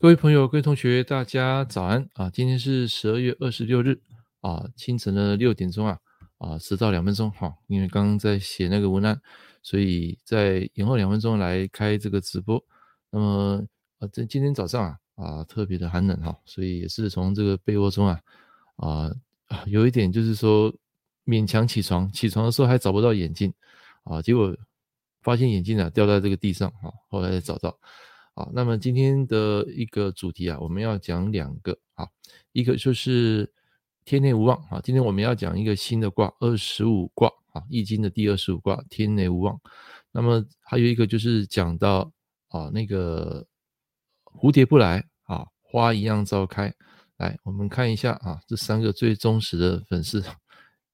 各位朋友、各位同学，大家早安啊！今天是十二月二十六日啊，清晨的六点钟啊啊，迟到两分钟哈，因为刚刚在写那个文案，所以在延后两分钟来开这个直播。那么啊，这今天早上啊啊特别的寒冷哈，所以也是从这个被窝中啊啊有一点就是说勉强起床，起床的时候还找不到眼镜啊，结果发现眼镜啊掉在这个地上哈，后来才找到。好，那么今天的一个主题啊，我们要讲两个啊，一个就是天内无妄啊。今天我们要讲一个新的卦，二十五卦啊，《易经》的第二十五卦，天内无妄。那么还有一个就是讲到啊，那个蝴蝶不来啊，花一样照开。来，我们看一下啊，这三个最忠实的粉丝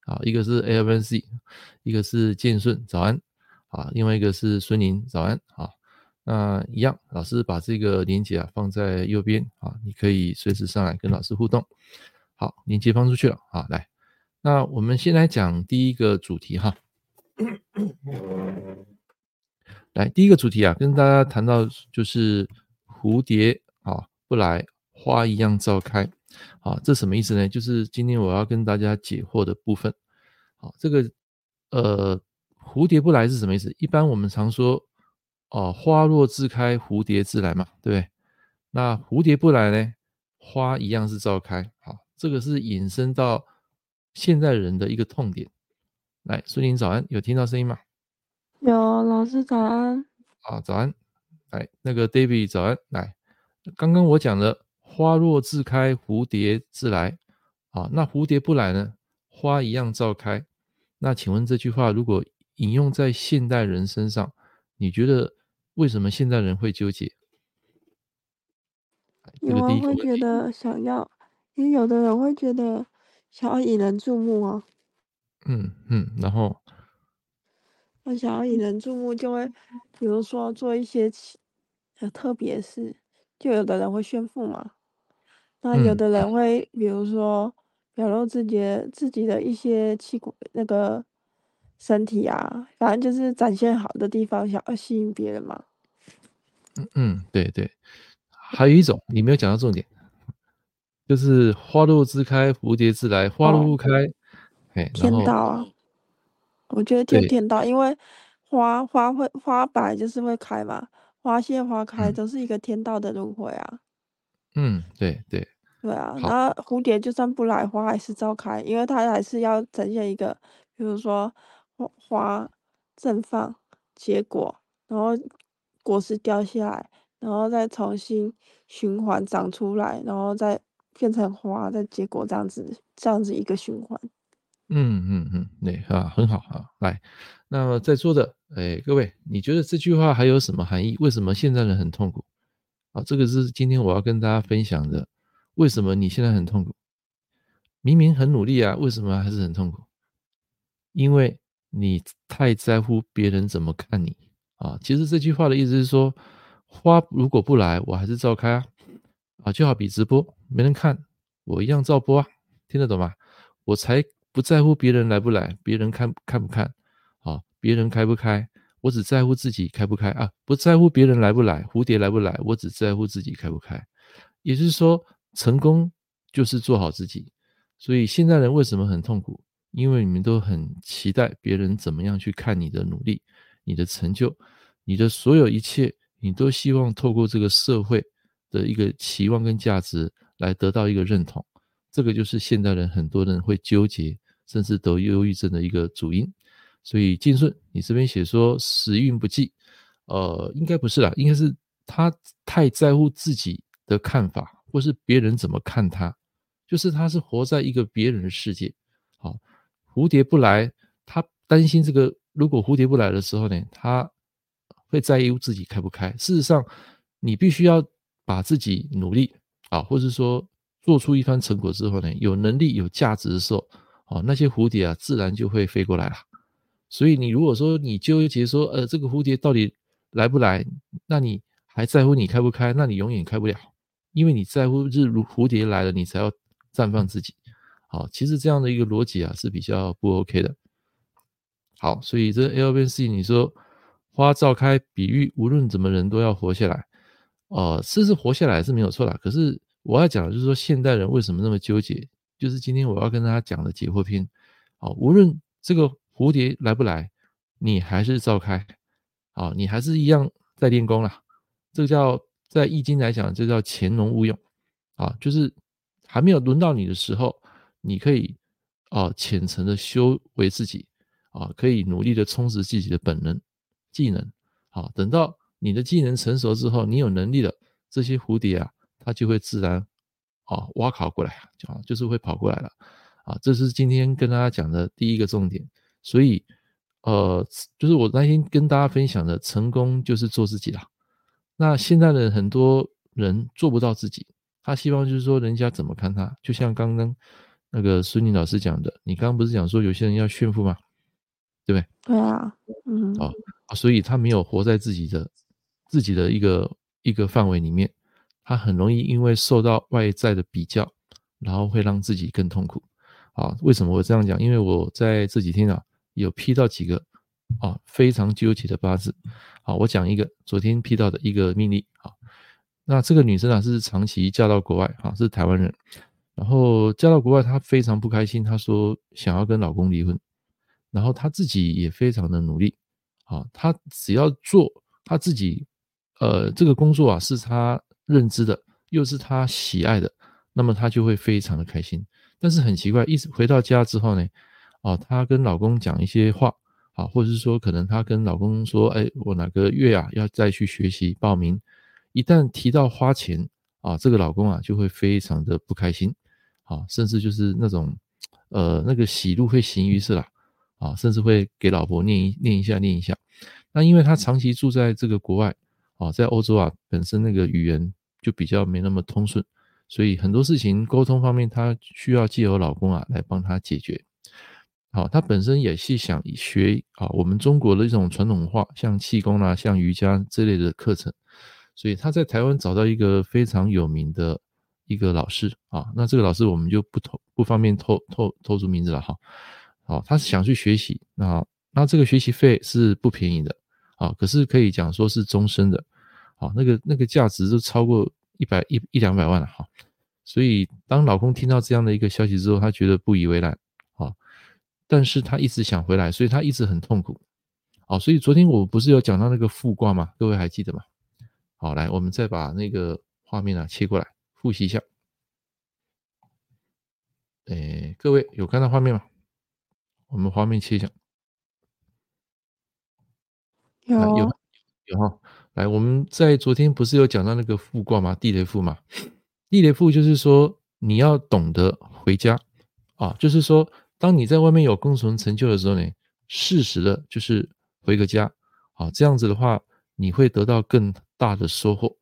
啊，一个是 ALNC，一个是建顺，早安啊，另外一个是孙宁，早安啊。那一样，老师把这个连接啊放在右边啊，你可以随时上来跟老师互动。好，连接放出去了啊，来，那我们先来讲第一个主题哈。来，第一个主题啊，跟大家谈到就是蝴蝶啊不来，花一样照开。啊，这什么意思呢？就是今天我要跟大家解惑的部分。好，这个呃蝴蝶不来是什么意思？一般我们常说。哦，花若自开，蝴蝶自来嘛，对不对？那蝴蝶不来呢？花一样是照开。好，这个是引申到现代人的一个痛点。来，苏宁早安，有听到声音吗？有，老师早安。啊，早安。来，那个 David 早安。来，刚刚我讲的花若自开，蝴蝶自来。啊，那蝴蝶不来呢？花一样照开。那请问这句话如果引用在现代人身上，你觉得为什么现在人会纠结？有人会觉得想要，因为有的人会觉得想要引人注目啊。嗯嗯，然后我想要引人注目，就会比如说做一些呃特别事，就有的人会炫富嘛。那有的人会比如说表露自己的自己的一些器官那个。身体啊，反正就是展现好的地方，想要吸引别人嘛。嗯嗯，对对。还有一种你没有讲到重点，就是花落自开，蝴蝶自来。花落不开，哎、哦，天道啊。我觉得天天道，因为花花会花白就是会开嘛，花谢花开都是一个天道的轮回啊。嗯，对对。对啊，那蝴蝶就算不来，花还是照开，因为它还是要呈现一个，比如说。花绽放结果，然后果实掉下来，然后再重新循环长出来，然后再变成花，再结果，这样子，这样子一个循环。嗯嗯嗯，对啊，很好啊。来，那么在座的哎，各位，你觉得这句话还有什么含义？为什么现在人很痛苦？啊，这个是今天我要跟大家分享的。为什么你现在很痛苦？明明很努力啊，为什么还是很痛苦？因为。你太在乎别人怎么看你啊！其实这句话的意思是说，花如果不来，我还是照开啊！啊，就好比直播，没人看，我一样照播啊！听得懂吗？我才不在乎别人来不来，别人看看不看啊，别人开不开，我只在乎自己开不开啊！不在乎别人来不来，蝴蝶来不来，我只在乎自己开不开。也就是说，成功就是做好自己。所以现在人为什么很痛苦？因为你们都很期待别人怎么样去看你的努力、你的成就、你的所有一切，你都希望透过这个社会的一个期望跟价值来得到一个认同。这个就是现代人很多人会纠结，甚至得忧郁症的一个主因。所以静顺，你这边写说时运不济，呃，应该不是啦，应该是他太在乎自己的看法，或是别人怎么看他，就是他是活在一个别人的世界。好。蝴蝶不来，他担心这个。如果蝴蝶不来的时候呢，他会在意自己开不开。事实上，你必须要把自己努力啊，或者说做出一番成果之后呢，有能力、有价值的时候，哦，那些蝴蝶啊，自然就会飞过来了。所以，你如果说你纠结说，呃，这个蝴蝶到底来不来，那你还在乎你开不开？那你永远开不了，因为你在乎是如蝴蝶来了，你才要绽放自己。好，其实这样的一个逻辑啊是比较不 OK 的。好，所以这 A、B、C，你说花照开，比喻无论怎么人都要活下来。呃，是是活下来是没有错的。可是我要讲的就是说，现代人为什么那么纠结？就是今天我要跟大家讲的解惑篇。啊，无论这个蝴蝶来不来，你还是照开。啊，你还是一样在练功啦。这个叫在易经来讲，这叫潜龙勿用。啊，就是还没有轮到你的时候，你可以啊虔诚的修为自己。啊，可以努力的充实自己的本能、技能。好，等到你的技能成熟之后，你有能力了，这些蝴蝶啊，它就会自然啊挖考过来，啊，就是会跑过来了。啊，这是今天跟大家讲的第一个重点。所以，呃，就是我那天跟大家分享的，成功就是做自己啦。那现在的很多人做不到自己，他希望就是说人家怎么看他，就像刚刚那个孙宁老师讲的，你刚刚不是讲说有些人要炫富吗？对不对？对啊，嗯，啊，所以他没有活在自己的自己的一个一个范围里面，他很容易因为受到外在的比较，然后会让自己更痛苦。啊，为什么我这样讲？因为我在这几天啊，有批到几个啊非常纠结的八字。啊，我讲一个昨天批到的一个命例。啊，那这个女生啊是长期嫁到国外，啊是台湾人，然后嫁到国外，她非常不开心，她说想要跟老公离婚。然后她自己也非常的努力，啊，她只要做她自己，呃，这个工作啊是她认知的，又是她喜爱的，那么他就会非常的开心。但是很奇怪，一直回到家之后呢，啊，她跟老公讲一些话，啊，或者是说可能她跟老公说，哎，我哪个月啊要再去学习报名，一旦提到花钱，啊，这个老公啊就会非常的不开心，啊，甚至就是那种，呃，那个喜怒会形于色啦。啊，甚至会给老婆念一念一下，念一下。那因为他长期住在这个国外，啊，在欧洲啊，本身那个语言就比较没那么通顺，所以很多事情沟通方面，他需要借由老公啊来帮他解决。好，他本身也是想学啊，我们中国的一种传统文化，像气功啊，像瑜伽之类的课程，所以他在台湾找到一个非常有名的一个老师啊。那这个老师我们就不透不方便透透透出名字了哈。好，他是想去学习，那那这个学习费是不便宜的，啊，可是可以讲说是终身的，啊，那个那个价值都超过一百一一两百万了哈，所以当老公听到这样的一个消息之后，他觉得不以为然，啊，但是他一直想回来，所以他一直很痛苦，好，所以昨天我不是有讲到那个复卦吗？各位还记得吗？好，来，我们再把那个画面啊切过来复习一下，哎，各位有看到画面吗？我们画面切一下，有有有哈，来，我们在昨天不是有讲到那个复卦吗？地雷复嘛，地雷复就是说你要懂得回家。啊，就是说当你在外面有功成成就的时候呢，适时的就是回个家。啊，这样子的话你会得到更大的收获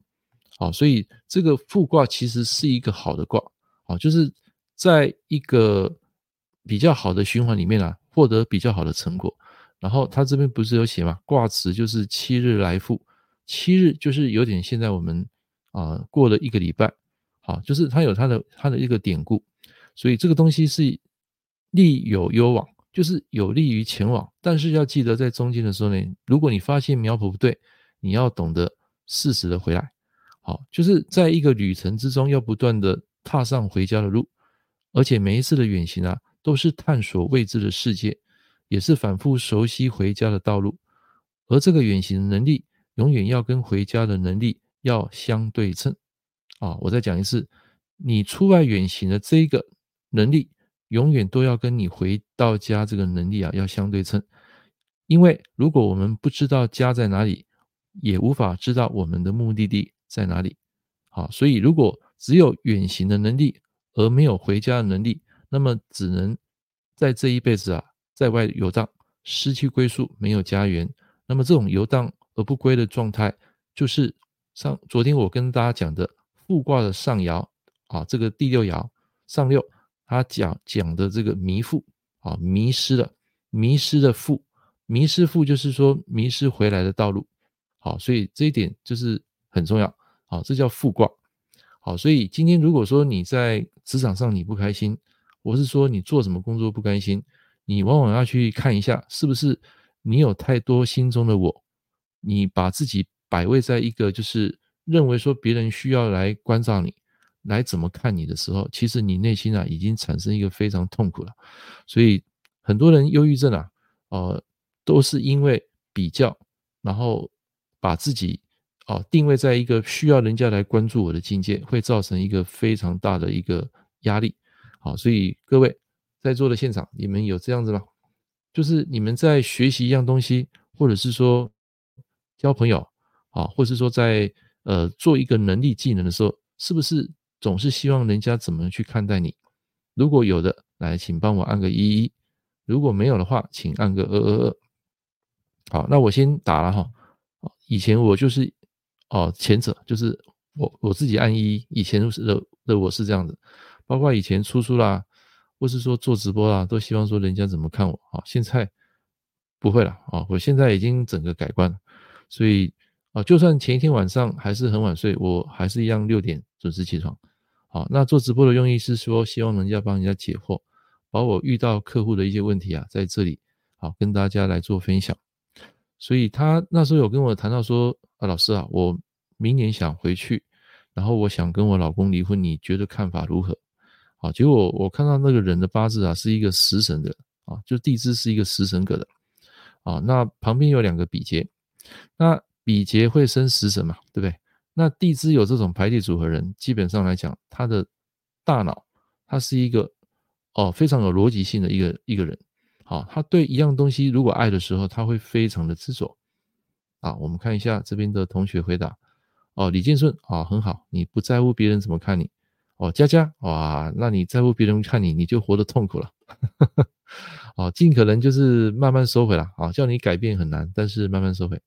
啊，所以这个复卦其实是一个好的卦啊，就是在一个。比较好的循环里面啊，获得比较好的成果。然后他这边不是有写吗？卦辞就是七日来复，七日就是有点现在我们啊、过了一个礼拜，好，就是它有它的它的一个典故，所以这个东西是利有攸往，就是有利于前往。但是要记得在中间的时候呢，如果你发现苗圃不对，你要懂得适时的回来。好，就是在一个旅程之中要不断的踏上回家的路，而且每一次的远行啊。都是探索未知的世界，也是反复熟悉回家的道路。而这个远行的能力，永远要跟回家的能力要相对称。啊，我再讲一次，你出外远行的这个能力，永远都要跟你回到家这个能力啊要相对称。因为如果我们不知道家在哪里，也无法知道我们的目的地在哪里。好，所以如果只有远行的能力，而没有回家的能力，那么只能在这一辈子啊，在外游荡，失去归宿，没有家园。那么这种游荡而不归的状态，就是上昨天我跟大家讲的复卦的上爻啊，这个第六爻上六，他讲讲的这个迷复啊，迷失了，迷失的复，迷失复就是说迷失回来的道路。好，所以这一点就是很重要。好，这叫复卦。好，所以今天如果说你在职场上你不开心，我是说，你做什么工作不甘心，你往往要去看一下，是不是你有太多心中的我，你把自己摆位在一个就是认为说别人需要来关照你，来怎么看你的时候，其实你内心啊已经产生一个非常痛苦了。所以很多人忧郁症啊，呃，都是因为比较，然后把自己哦、定位在一个需要人家来关注我的境界，会造成一个非常大的一个压力。好，所以各位在座的现场，你们有这样子吗？就是你们在学习一样东西，或者是说交朋友啊，或者是说在呃做一个能力技能的时候，是不是总是希望人家怎么去看待你？如果有的，来，请帮我按个一一；如果没有的话，请按个二二二。好，那我先打了哈。以前我就是哦前者，就是我我自己按一。以前的的我是这样子。包括以前出书啦，或是说做直播啦，都希望说人家怎么看我啊？现在不会了啊！我现在已经整个改观了，所以啊，就算前一天晚上还是很晚睡，我还是一样六点准时起床。好，那做直播的用意是说，希望人家帮人家解惑，把我遇到客户的一些问题啊，在这里好跟大家来做分享。所以他那时候有跟我谈到说啊，老师啊，我明年想回去，然后我想跟我老公离婚，你觉得看法如何？啊，结果我看到那个人的八字啊，是一个食神的啊，就地支是一个食神格的啊。那旁边有两个比劫，那比劫会生食神嘛，对不对？那地支有这种排列组合人，基本上来讲，他的大脑他是一个哦非常有逻辑性的一个一个人。好，他对一样东西如果爱的时候，他会非常的执着。啊，我们看一下这边的同学回答。哦，李建顺啊，很好，你不在乎别人怎么看你。哦，佳佳，哇，那你在乎别人看你，你就活得痛苦了。哦，尽可能就是慢慢收回了。啊，叫你改变很难，但是慢慢收回。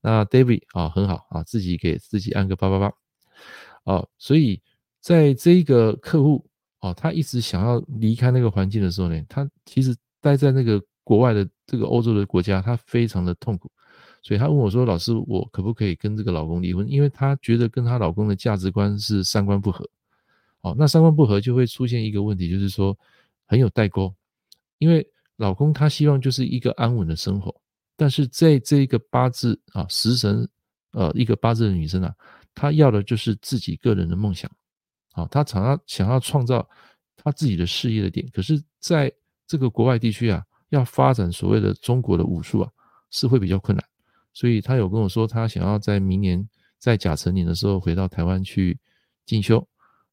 那 David 啊，很好啊，自己给自己按个八八八。哦，所以在这个客户哦，他一直想要离开那个环境的时候呢，他其实待在那个国外的这个欧洲的国家，他非常的痛苦。所以他问我说：“老师，我可不可以跟这个老公离婚？因为她觉得跟她老公的价值观是三观不合。”哦，那三观不合就会出现一个问题，就是说很有代沟，因为老公他希望就是一个安稳的生活，但是在这一个八字啊，食神呃一个八字的女生啊，她要的就是自己个人的梦想，啊，她常常想要创造她自己的事业的点，可是在这个国外地区啊，要发展所谓的中国的武术啊，是会比较困难，所以他有跟我说，他想要在明年在甲辰年的时候回到台湾去进修。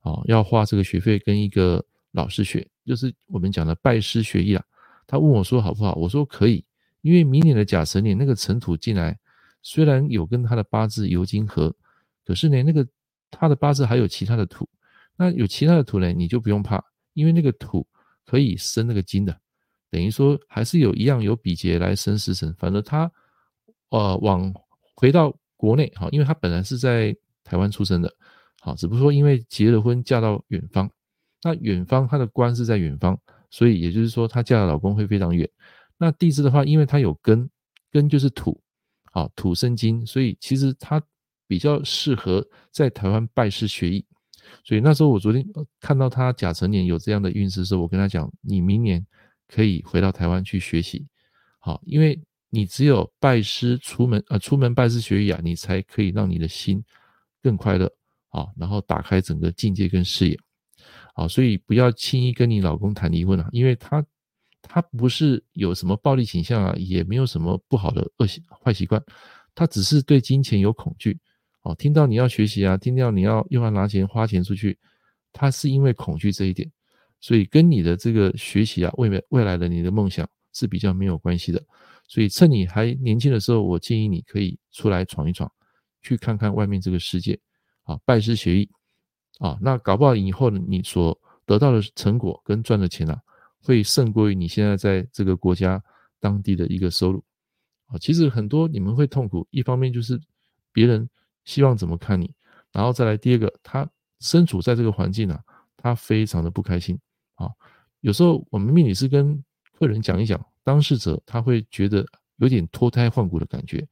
哦，要花这个学费跟一个老师学，就是我们讲的拜师学艺啊。他问我说好不好？我说可以，因为明年的甲辰年那个辰土进来，虽然有跟他的八字酉金合，可是呢，那个他的八字还有其他的土，那有其他的土呢，你就不用怕，因为那个土可以生那个金的，等于说还是有一样有比劫来生食神。反正他呃往回到国内哈，因为他本来是在台湾出生的。好，只不过说因为结了婚，嫁到远方，那远方她的官是在远方，所以也就是说她嫁的老公会非常远。那地支的话，因为她有根，根就是土，好，土生金，所以其实她比较适合在台湾拜师学艺。所以那时候我昨天看到她甲辰年有这样的运势的时候，我跟她讲，你明年可以回到台湾去学习，好，因为你只有拜师出门，呃，出门拜师学艺啊，你才可以让你的心更快乐。啊，然后打开整个境界跟视野，啊，所以不要轻易跟你老公谈离婚啊，因为他他不是有什么暴力倾向啊，也没有什么不好的恶习坏习惯，他只是对金钱有恐惧，哦，听到你要学习啊，听到你要又要拿钱花钱出去，他是因为恐惧这一点，所以跟你的这个学习啊，未来未来的你的梦想是比较没有关系的，所以趁你还年轻的时候，我建议你可以出来闯一闯，去看看外面这个世界。啊，拜师学艺，啊，那搞不好以后呢，你所得到的成果跟赚的钱啊，会胜过于你现在在这个国家当地的一个收入。啊，其实很多你们会痛苦，一方面就是别人希望怎么看你，然后再来第二个，他身处在这个环境啊，他非常的不开心。啊，有时候我们命理师跟客人讲一讲，当事者他会觉得有点脱胎换骨的感觉，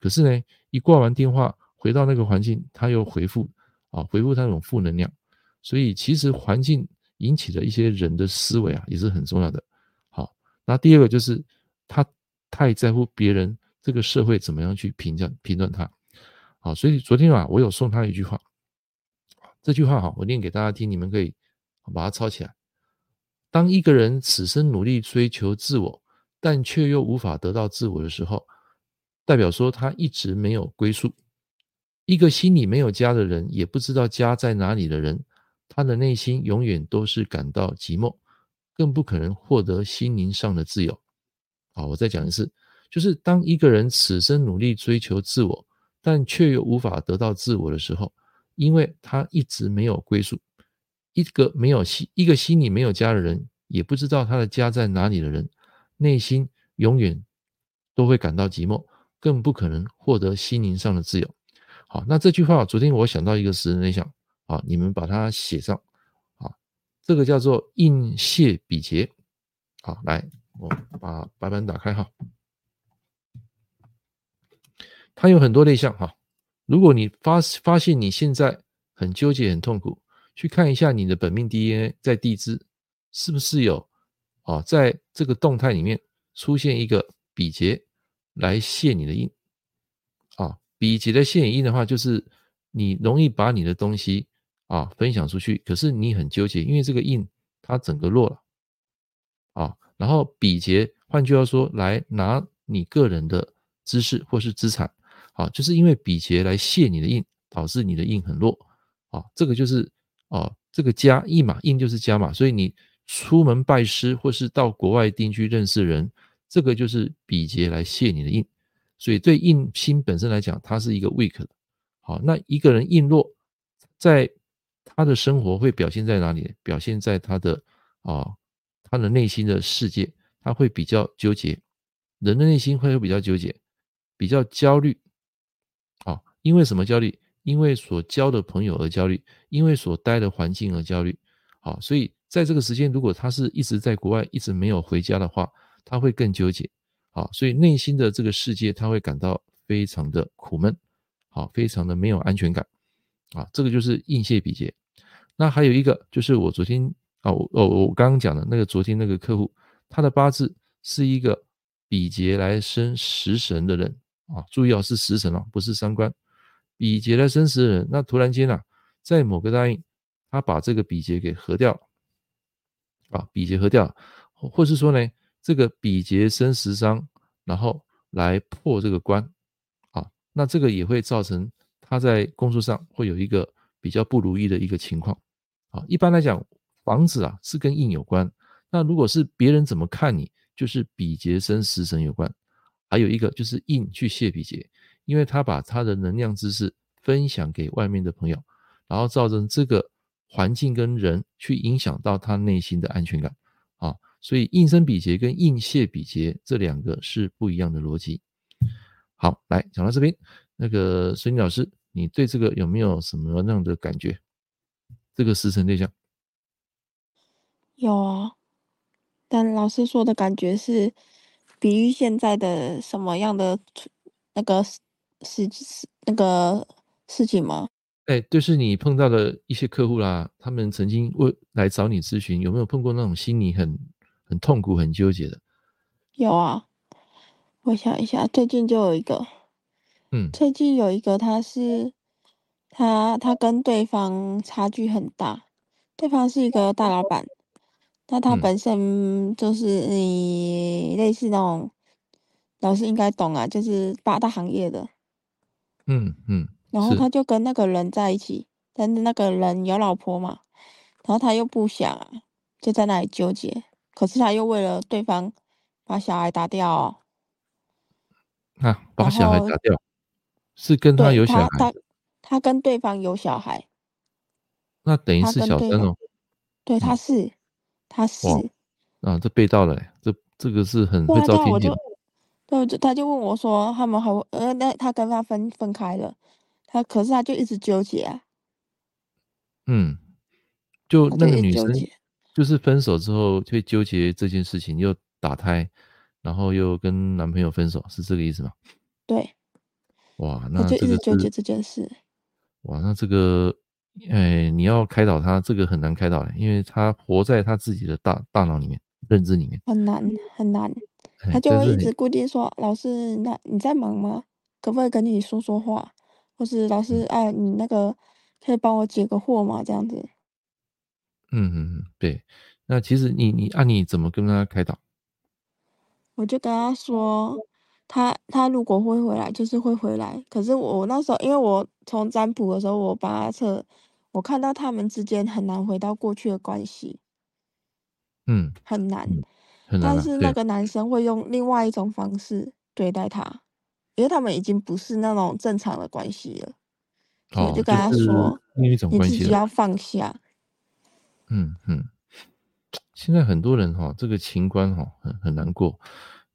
可是呢，一挂完电话。回到那个环境，他又回复啊，回复他那种负能量，所以其实环境引起的一些人的思维啊，也是很重要的。好，那第二个就是他太在乎别人这个社会怎么样去评价评断他好，所以昨天啊，我有送他一句话，这句话哈，我念给大家听，你们可以把它抄起来。当一个人此生努力追求自我，但却又无法得到自我的时候，代表说他一直没有归宿。一个心里没有家的人，也不知道家在哪里的人，他的内心永远都是感到寂寞，更不可能获得心灵上的自由。好，我再讲一次，就是当一个人此生努力追求自我，但却又无法得到自我的时候，因为他一直没有归宿。一个没有心，一个心里没有家的人，也不知道他的家在哪里的人，内心永远都会感到寂寞，更不可能获得心灵上的自由。好，那这句话，昨天我想到一个十人内向，好，你们把它写上，好，这个叫做应谢比劫，好，来，我把白板打开哈，它有很多类项哈，如果你发发现你现在很纠结、很痛苦，去看一下你的本命 DNA 在地支是不是有，啊，在这个动态里面出现一个比劫来泄你的印，啊。比劫的现印的话，就是你容易把你的东西啊分享出去，可是你很纠结，因为这个印它整个弱了啊。然后比劫，换句话说，来拿你个人的知识或是资产啊，就是因为比劫来泄你的印，导致你的印很弱啊。这个就是啊，这个加印嘛，印就是加嘛，所以你出门拜师或是到国外定居认识人，这个就是比劫来泄你的印。所以对印星本身来讲，它是一个 weak 的。好，那一个人印弱，在他的生活会表现在哪里？表现在他的啊，他的内心的世界，他会比较纠结。人的内心会比较纠结，比较焦虑。啊，因为什么焦虑？因为所交的朋友而焦虑，因为所待的环境而焦虑。好，所以在这个时间，如果他是一直在国外，一直没有回家的话，他会更纠结。好，所以内心的这个世界，他会感到非常的苦闷，好，非常的没有安全感，啊，这个就是应谢比劫。那还有一个就是我昨天啊，我我我刚刚讲的那个昨天那个客户，他的八字是一个比劫来生食神的人啊，注意哦，是食神哦，不是三官，比劫来生食神的人，那突然间啊，在某个大运，他把这个比劫给合掉，啊，比劫合掉，或是说呢？这个比劫生食伤，然后来破这个官，啊，那这个也会造成他在工作上会有一个比较不如意的一个情况，啊，一般来讲，房子啊是跟印有关，那如果是别人怎么看你，就是比劫生食神有关，还有一个就是印去泄比劫，因为他把他的能量知识分享给外面的朋友，然后造成这个环境跟人去影响到他内心的安全感。啊所以应生比劫跟应泄比劫这两个是不一样的逻辑。好，来讲到这边，那个孙老师，你对这个有没有什么样的感觉？这个时辰对象有啊，但老师说的感觉是比喻现在的什么样的那个事事那个事情吗？哎，就是你碰到的一些客户啦，他们曾经问来找你咨询，有没有碰过那种心里很很痛苦、很纠结的，有啊，我想一下，最近就有一个，嗯，最近有一个，他是他他跟对方差距很大，对方是一个大老板，那他本身就是你类似那种，老师应该懂啊，就是八大行业的，嗯嗯，然后他就跟那个人在一起，但是那个人有老婆嘛，然后他又不想啊，就在那里纠结。可是他又为了对方把小孩打掉哦，啊，把小孩打掉，是跟他有小孩他他，他跟对方有小孩，那等于是小三哦。对，他是，他是。啊，这被盗了，这这个是很会遭天谴。对，就他就问我说，他们还呃，那他跟他分分开了，他可是他就一直纠结啊。嗯，就那个女生。就是分手之后会纠结这件事情，又打胎，然后又跟男朋友分手，是这个意思吗？对。哇，那就一直纠结这件事。哇，那这个，哎，你要开导他，这个很难开导的，因为他活在他自己的大大脑里面、认知里面，很难很难。他就会一直固定说：“老师，那你在忙吗？可不可以跟你说说话？或是老师，哎，你那个可以帮我解个惑吗？这样子。嗯嗯嗯，对。那其实你你按、啊、你怎么跟他开导？我就跟他说，他他如果会回来，就是会回来。可是我那时候，因为我从占卜的时候，我帮他测，我看到他们之间很难回到过去的关系。嗯，很难。嗯、很难。但是那个男生会用另外一种方式对待他，因为他们已经不是那种正常的关系了。哦、我就跟他说，你自己要放下。嗯嗯。现在很多人哈，这个情关哈很很难过，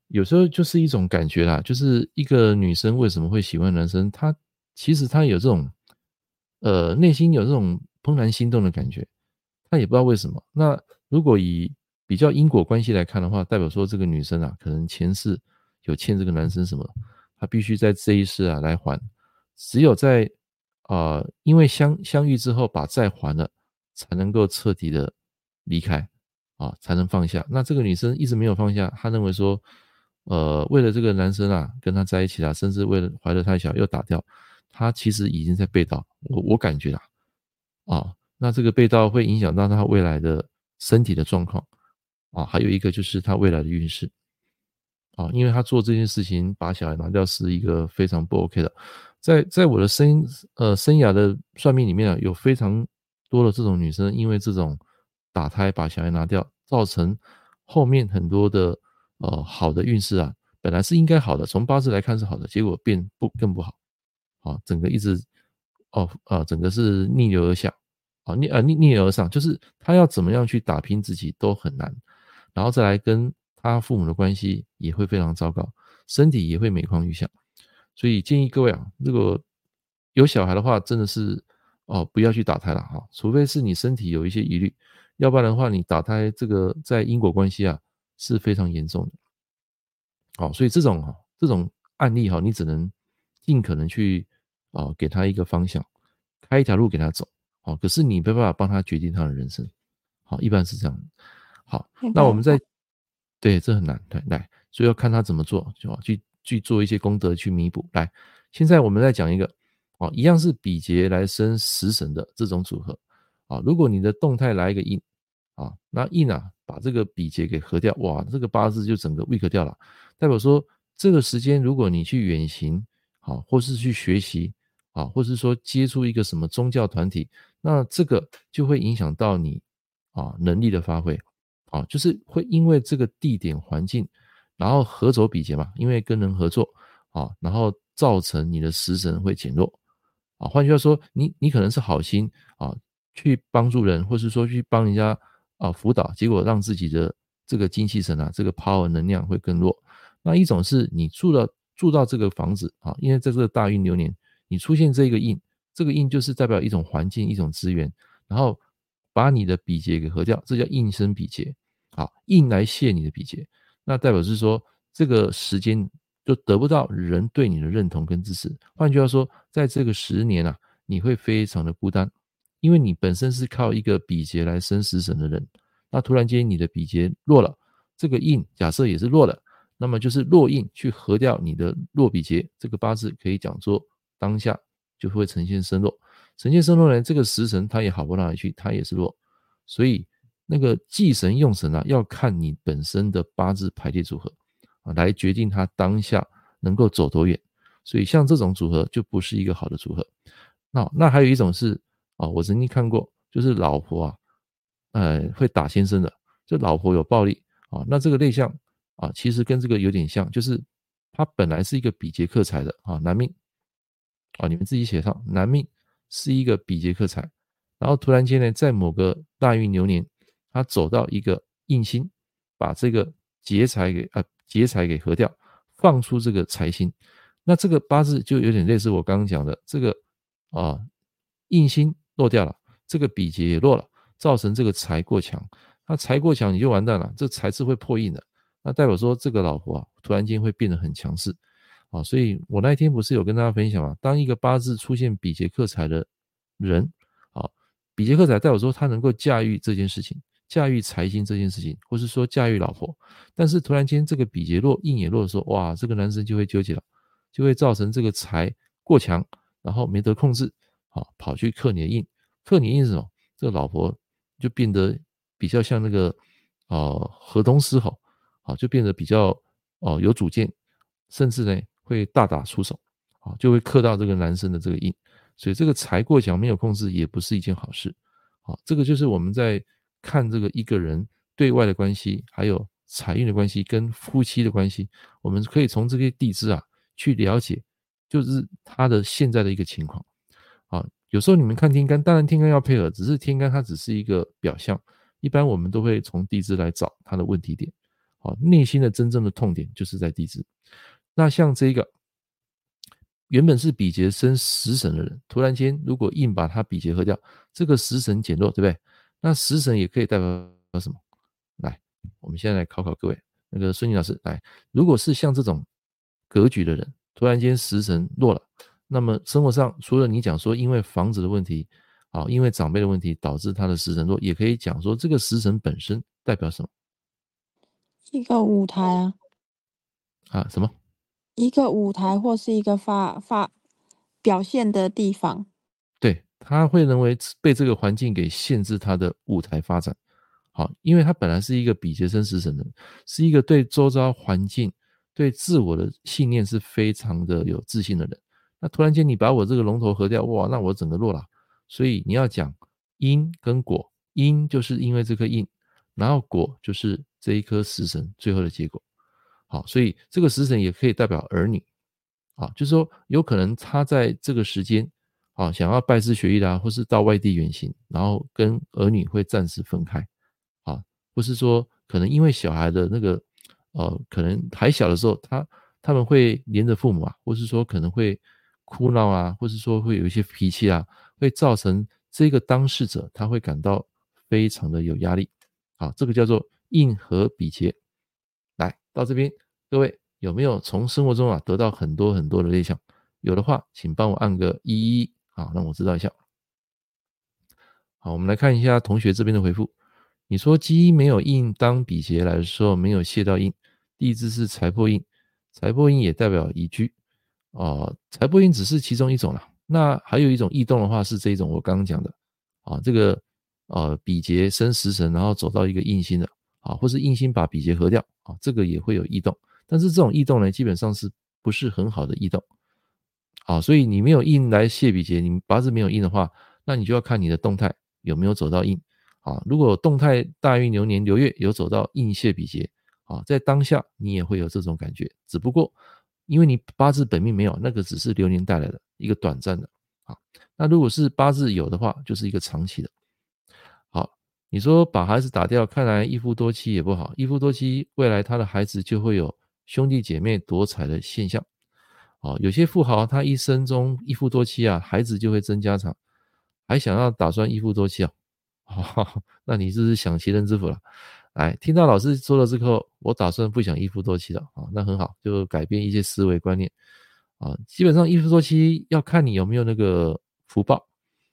有时候就是一种感觉啦，就是一个女生为什么会喜欢男生，她其实她有这种，呃，内心有这种怦然心动的感觉，她也不知道为什么。那如果以比较因果关系来看的话，代表说这个女生啊，可能前世有欠这个男生什么，他必须在这一世啊来还，只有在啊、呃，因为相相遇之后把债还了，才能够彻底的离开。啊，才能放下。那这个女生一直没有放下，她认为说，呃，为了这个男生啊，跟他在一起啊，甚至为了怀得太小又打掉，她其实已经在被盗。我我感觉啊，啊，那这个被盗会影响到她未来的身体的状况啊，还有一个就是她未来的运势啊，因为他做这件事情把小孩拿掉是一个非常不 OK 的。在在我的生呃生涯的算命里面啊，有非常多的这种女生，因为这种。打胎把小孩拿掉，造成后面很多的呃好的运势啊，本来是应该好的，从八字来看是好的，结果变不更不好，啊，整个一直哦啊，整个是逆流而下，啊逆啊逆逆流而上，就是他要怎么样去打拼自己都很难，然后再来跟他父母的关系也会非常糟糕，身体也会每况愈下，所以建议各位啊，如果有小孩的话，真的是哦不要去打胎了哈，除非是你身体有一些疑虑。要不然的话，你打胎这个在因果关系啊是非常严重的，好，所以这种哈这种案例哈，你只能尽可能去啊给他一个方向，开一条路给他走，好，可是你没办法帮他决定他的人生，好，一般是这样。好，那我们再对这很难，对，来，所以要看他怎么做，就去去做一些功德去弥补。来，现在我们再讲一个，哦，一样是比劫来生食神的这种组合，啊，如果你的动态来一个印。啊，那印啊，把这个比劫给合掉，哇，这个八字就整个 weak 掉了。代表说，这个时间如果你去远行，啊，或是去学习，啊，或是说接触一个什么宗教团体，那这个就会影响到你啊能力的发挥，啊，就是会因为这个地点环境，然后合走比劫嘛，因为跟人合作，啊，然后造成你的食神会减弱，啊，换句话说，你你可能是好心啊，去帮助人，或是说去帮人家。啊，辅导结果让自己的这个精气神啊，这个 power 能量会更弱。那一种是你住到住到这个房子啊，因为在这个大运流年，你出现这个印，这个印就是代表一种环境、一种资源，然后把你的比劫给合掉，这叫应生比劫。好，应来泄你的比劫，那代表是说这个时间就得不到人对你的认同跟支持。换句话说，在这个十年啊，你会非常的孤单。因为你本身是靠一个比劫来生食神的人，那突然间你的比劫弱了，这个印假设也是弱了，那么就是弱印去合掉你的弱比劫，这个八字可以讲说当下就会呈现生弱，呈现生弱呢，这个食神它也好不到哪里去，它也是弱，所以那个忌神用神啊，要看你本身的八字排列组合啊，来决定它当下能够走多远，所以像这种组合就不是一个好的组合。那那还有一种是。啊，我曾经看过，就是老婆啊，呃，会打先生的，这老婆有暴力啊。那这个类象啊，其实跟这个有点像，就是他本来是一个比劫克财的啊，男命啊，你们自己写上，男命是一个比劫克财，然后突然间呢，在某个大运流年，他走到一个印星，把这个劫财给啊劫财给合掉，放出这个财星，那这个八字就有点类似我刚刚讲的这个啊印星。落掉了，这个比劫也落了，造成这个财过强。那财过强你就完蛋了，这财是会破印的。那代表说这个老婆啊，突然间会变得很强势啊。所以我那一天不是有跟大家分享吗？当一个八字出现比劫克财的人，啊，比劫克财代表说他能够驾驭这件事情，驾驭财星这件事情，或是说驾驭老婆。但是突然间这个比劫落，印也落的时候，哇，这个男生就会纠结了，就会造成这个财过强。然后没得控制，啊，跑去克你的印，克你印是什么？这个老婆就变得比较像那个，呃，河东狮吼，啊，就变得比较哦、呃、有主见，甚至呢会大打出手，啊，就会克到这个男生的这个印，所以这个财过强没有控制也不是一件好事，啊，这个就是我们在看这个一个人对外的关系，还有财运的关系跟夫妻的关系，我们可以从这些地支啊去了解，就是他的现在的一个情况，啊。有时候你们看天干，当然天干要配合，只是天干它只是一个表象。一般我们都会从地支来找它的问题点，好，内心的真正的痛点就是在地支。那像这个原本是比劫生食神的人，突然间如果硬把他比劫喝掉，这个食神减弱，对不对？那食神也可以代表什么？来，我们现在来考考各位，那个孙妮老师来，如果是像这种格局的人，突然间食神弱了。那么生活上，除了你讲说因为房子的问题，啊，因为长辈的问题导致他的食神弱，也可以讲说这个食神本身代表什么？一个舞台啊，啊，什么？一个舞台或是一个发发表现的地方。对，他会认为被这个环境给限制他的舞台发展。好，因为他本来是一个比劫生食神的，是一个对周遭环境、对自我的信念是非常的有自信的人。那突然间你把我这个龙头合掉，哇，那我整个弱了。所以你要讲因跟果，因就是因为这颗印，然后果就是这一颗食神最后的结果。好，所以这个食神也可以代表儿女，啊，就是说有可能他在这个时间，啊，想要拜师学艺啦，或是到外地远行，然后跟儿女会暂时分开，啊，或是说可能因为小孩的那个，呃，可能还小的时候，他他们会连着父母啊，或是说可能会。哭闹啊，或是说会有一些脾气啊，会造成这个当事者他会感到非常的有压力。好，这个叫做应合比劫。到这边，各位有没有从生活中啊得到很多很多的类象？有的话，请帮我按个一一，啊，让我知道一下。好，我们来看一下同学这边的回复。你说基没有印当比劫来的时候，没有泄到印，地支是财破印，财破印也代表宜居。哦，财破印只是其中一种了。那还有一种异动的话，是这一种我刚刚讲的啊，这个呃比劫生食神，然后走到一个印星的啊，或是印星把比劫合掉啊，这个也会有异动。但是这种异动呢，基本上是不是很好的异动啊？所以你没有印来泄比劫，你八字没有印的话，那你就要看你的动态有没有走到印啊。如果动态大运流年流月有走到印泄比劫啊，在当下你也会有这种感觉，只不过。因为你八字本命没有，那个只是流年带来的一个短暂的。啊，那如果是八字有的话，就是一个长期的。你说把孩子打掉，看来一夫多妻也不好。一夫多妻，未来他的孩子就会有兄弟姐妹夺财的现象。哦，有些富豪他一生中一夫多妻啊，孩子就会争家产，还想要打算一夫多妻啊？哦，那你是不是享其人之福了？哎，听到老师说了之后，我打算不想一夫多妻了啊，那很好，就改变一些思维观念啊。基本上一夫多妻要看你有没有那个福报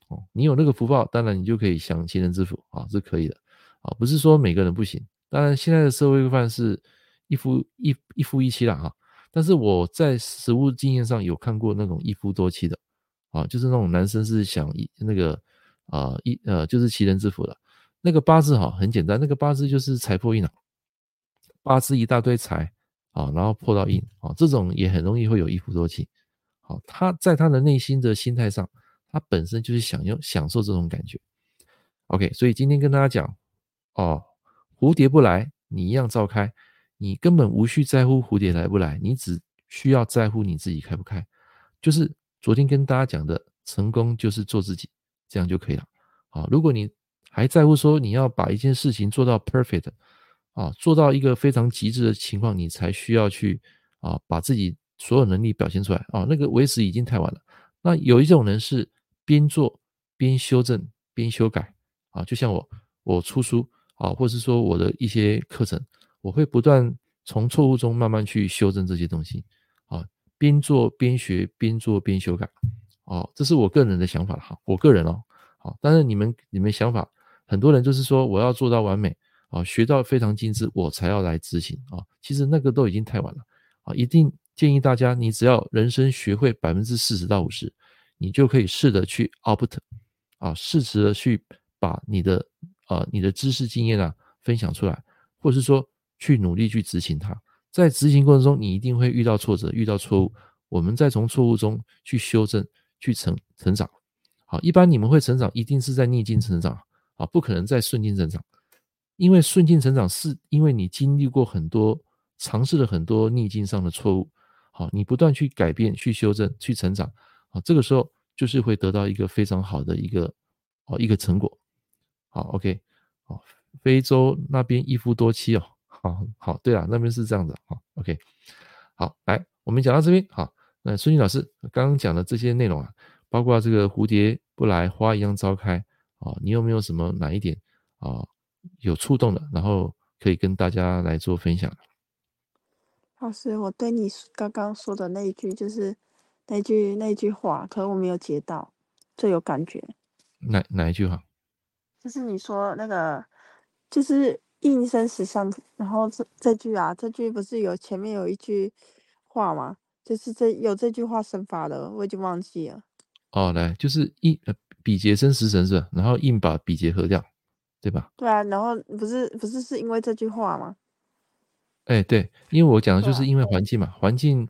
哦，你有那个福报，当然你就可以享齐人之福啊，是可以的啊，不是说每个人不行。当然现在的社会规范是一夫一一夫一妻了哈，但是我在实物经验上有看过那种一夫多妻的啊，就是那种男生是想一那个啊一呃就是齐人之福的。那个八字哈很简单，那个八字就是财破印啊，八字一大堆财啊，然后破到印啊，这种也很容易会有一夫多妻。好，他在他的内心的心态上，他本身就是想要享受这种感觉。OK，所以今天跟大家讲哦，蝴蝶不来，你一样照开，你根本无需在乎蝴蝶来不来，你只需要在乎你自己开不开。就是昨天跟大家讲的，成功就是做自己，这样就可以了。好，如果你还在乎说你要把一件事情做到 perfect 啊，做到一个非常极致的情况，你才需要去啊把自己所有能力表现出来啊。那个为时已经太晚了。那有一种人是边做边修正边修改啊，就像我我出书啊，或者是说我的一些课程，我会不断从错误中慢慢去修正这些东西啊，边做边学边做边修改哦，这是我个人的想法哈，我个人哦，好，但是你们你们想法。很多人就是说我要做到完美啊，学到非常精致，我才要来执行啊。其实那个都已经太晚了啊！一定建议大家，你只要人生学会百分之四十到五十，你就可以试着去 output 啊，试着的去把你的呃你的知识经验啊分享出来，或是说去努力去执行它。在执行过程中，你一定会遇到挫折，遇到错误，我们再从错误中去修正，去成成长。好，一般你们会成长，一定是在逆境成长啊，不可能在顺境成长，因为顺境成长是因为你经历过很多，尝试了很多逆境上的错误。好，你不断去改变、去修正、去成长，好，这个时候就是会得到一个非常好的一个哦一个成果。好，OK，好，非洲那边一夫多妻哦，好好，对啊，那边是这样的，好，OK，好，来，我们讲到这边，好，那孙庆老师刚刚讲的这些内容啊，包括这个蝴蝶不来花一样召开，啊，你有没有什么哪一点啊有触动的，然后可以跟大家来做分享？老师，我对你刚刚说的那一句，就是那句那句话，可能我没有接到，最有感觉。哪哪一句话？就是你说那个，就是应声石上，然后这这句啊，这句不是有前面有一句话吗？就是这有这句话生发的，我已经忘记了。哦，来，就是应呃比劫生食神是吧？然后应把比劫合掉，对吧？对啊，然后不是不是是因为这句话吗？哎，对，因为我讲的就是因为环境嘛，环境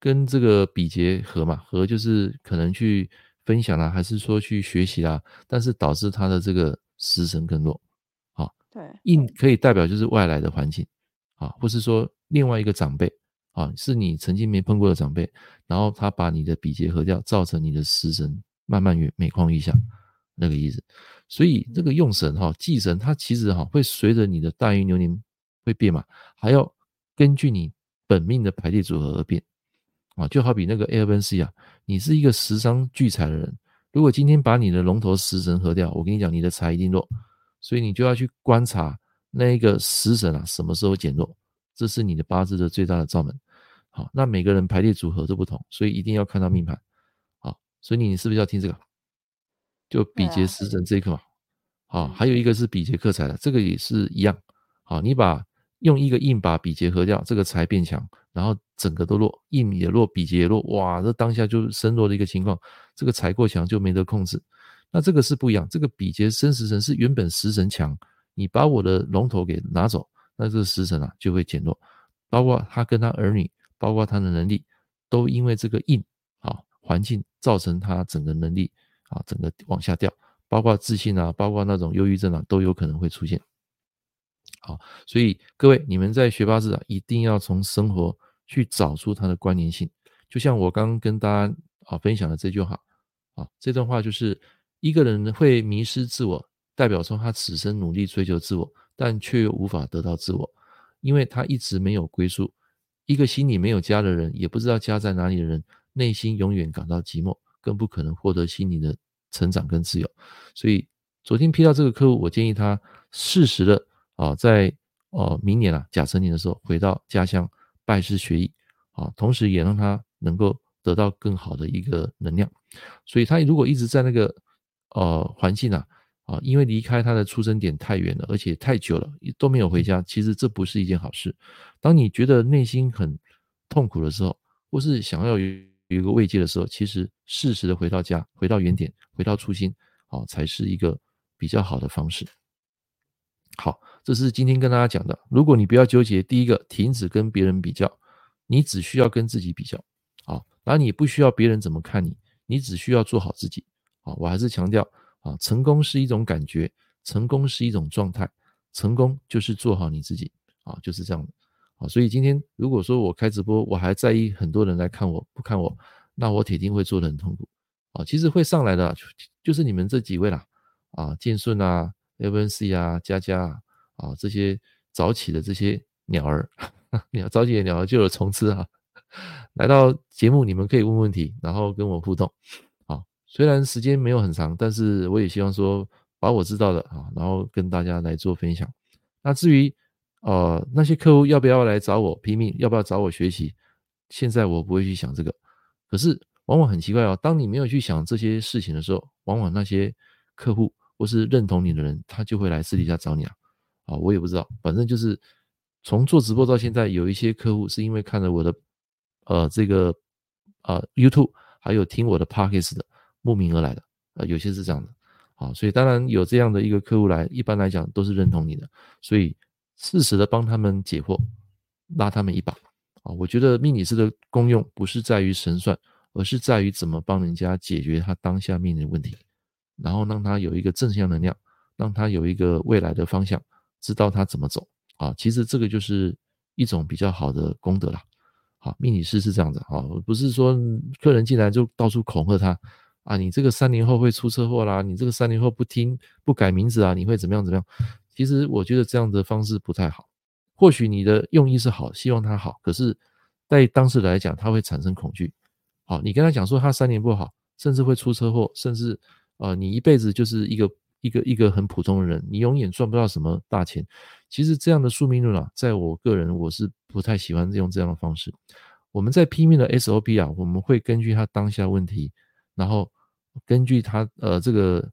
跟这个比劫合嘛，合就是可能去分享啦，还是说去学习啦，但是导致他的这个食神更弱，啊，对，印可以代表就是外来的环境，啊，或是说另外一个长辈，啊，是你曾经没碰过的长辈，然后他把你的比劫合掉，造成你的食神慢慢越每况愈下，那个意思，所以这个用神哈，忌神它其实哈会随着你的大运流年会变嘛，还要。根据你本命的排列组合而变，啊，就好比那个 a i r b n c 啊，你是一个食伤聚财的人，如果今天把你的龙头食神合掉，我跟你讲，你的财一定弱，所以你就要去观察那个食神啊什么时候减弱，这是你的八字的最大的罩门。好，那每个人排列组合都不同，所以一定要看到命盘。好，所以你是不是要听这个？就比劫食神这一课嘛。好，还有一个是比劫克财的，这个也是一样。好，你把。用一个印把比劫合掉，这个财变强，然后整个都弱，印也弱，比劫也弱，哇，这当下就身弱的一个情况，这个财过强就没得控制。那这个是不一样，这个比劫生食神是原本食神强，你把我的龙头给拿走，那这个食神啊就会减弱，包括他跟他儿女，包括他的能力，都因为这个印啊环境造成他整个能力啊整个往下掉，包括自信啊，包括那种忧郁症啊都有可能会出现。啊，所以各位，你们在学八字啊，一定要从生活去找出它的关联性。就像我刚刚跟大家啊分享的这句话，啊，这段话就是一个人会迷失自我，代表说他此生努力追求自我，但却又无法得到自我，因为他一直没有归宿。一个心里没有家的人，也不知道家在哪里的人，内心永远感到寂寞，更不可能获得心灵的成长跟自由。所以昨天批到这个客户，我建议他适时的。啊，在呃明年啊甲辰年的时候回到家乡拜师学艺，啊，同时也让他能够得到更好的一个能量。所以他如果一直在那个呃环境啊，啊，因为离开他的出生点太远了，而且太久了都没有回家，其实这不是一件好事。当你觉得内心很痛苦的时候，或是想要有有一个慰藉的时候，其实适时的回到家，回到原点，回到初心，啊，才是一个比较好的方式。好。这是今天跟大家讲的。如果你不要纠结，第一个，停止跟别人比较，你只需要跟自己比较，啊，然后你不需要别人怎么看你，你只需要做好自己，啊，我还是强调，啊，成功是一种感觉，成功是一种状态，成功就是做好你自己，啊，就是这样的，啊，所以今天如果说我开直播，我还在意很多人来看我不看我，那我铁定会做得很痛苦，啊，其实会上来的就是你们这几位啦，啊，建顺啊，FNC 啊，佳佳啊。啊，这些早起的这些鸟儿，鸟早起的鸟儿就有虫吃啊。来到节目，你们可以问问题，然后跟我互动。啊，虽然时间没有很长，但是我也希望说把我知道的啊，然后跟大家来做分享。那至于呃那些客户要不要来找我拼命，要不要找我学习，现在我不会去想这个。可是往往很奇怪哦，当你没有去想这些事情的时候，往往那些客户或是认同你的人，他就会来私底下找你啊。啊，我也不知道，反正就是从做直播到现在，有一些客户是因为看了我的呃这个呃 YouTube，还有听我的 Podcast 的，慕名而来的，呃，有些是这样的，好，所以当然有这样的一个客户来，一般来讲都是认同你的，所以适时的帮他们解惑，拉他们一把，啊，我觉得命理师的功用不是在于神算，而是在于怎么帮人家解决他当下面临的问题，然后让他有一个正向能量，让他有一个未来的方向，知道他怎么走，啊，其实这个就是一种比较好的功德啦。好，命理师是这样子啊，不是说客人进来就到处恐吓他啊，你这个三年后会出车祸啦，你这个三年后不听不改名字啊，你会怎么样怎么样？其实我觉得这样的方式不太好。或许你的用意是好，希望他好，可是在当事人来讲，他会产生恐惧。好，你跟他讲说他三年不好，甚至会出车祸，甚至呃，你一辈子就是一个一个一个很普通的人，你永远赚不到什么大钱。其实这样的宿命论啊，在我个人我是不太喜欢用这样的方式。我们在拼命的 SOP 啊，我们会根据他当下问题，然后根据他呃这个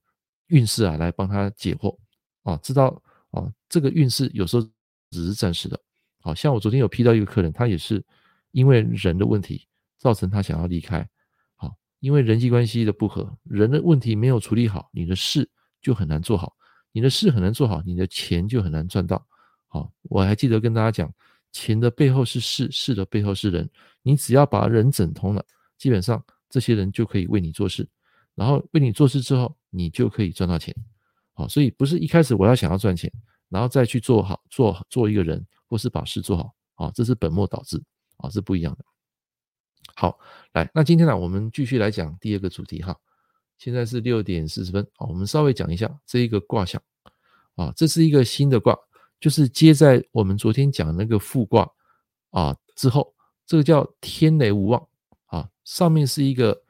运势啊来帮他解惑啊，知道啊这个运势有时候只是暂时的。好像我昨天有批到一个客人，他也是因为人的问题造成他想要离开。好，因为人际关系的不和，人的问题没有处理好，你的事就很难做好。你的事很难做好，你的钱就很难赚到。好，我还记得跟大家讲，钱的背后是事，事的背后是人。你只要把人整通了，基本上这些人就可以为你做事，然后为你做事之后，你就可以赚到钱。好，所以不是一开始我要想要赚钱，然后再去做好做做一个人，或是把事做好。好，这是本末倒置，啊，是不一样的。好，来，那今天呢，我们继续来讲第二个主题哈。现在是六点四十分，啊，我们稍微讲一下这一个卦象，啊，这是一个新的卦，就是接在我们昨天讲那个复卦啊之后，这个叫天雷无妄啊，上面是一个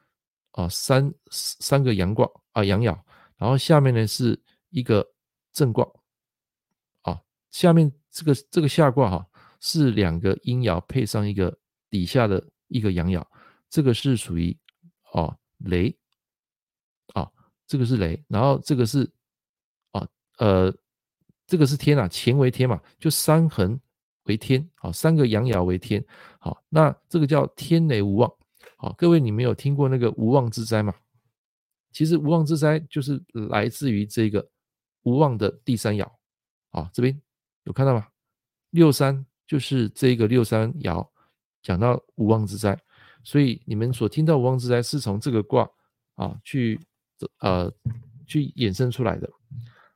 啊三三个阳卦啊阳爻，然后下面呢是一个正卦，啊，下面这个这个下卦哈是两个阴爻配上一个底下的一个阳爻，这个是属于啊雷。啊这个是雷，然后这个是啊呃，这个是天啊，乾为天嘛，就三横为天，好，三个阳爻为天，好，那这个叫天雷无妄，好，各位你们有听过那个无妄之灾吗？其实无妄之灾就是来自于这个无妄的第三爻，好，这边有看到吗？六三就是这个六三爻讲到无妄之灾，所以你们所听到无妄之灾是从这个卦啊去。呃，去衍生出来的。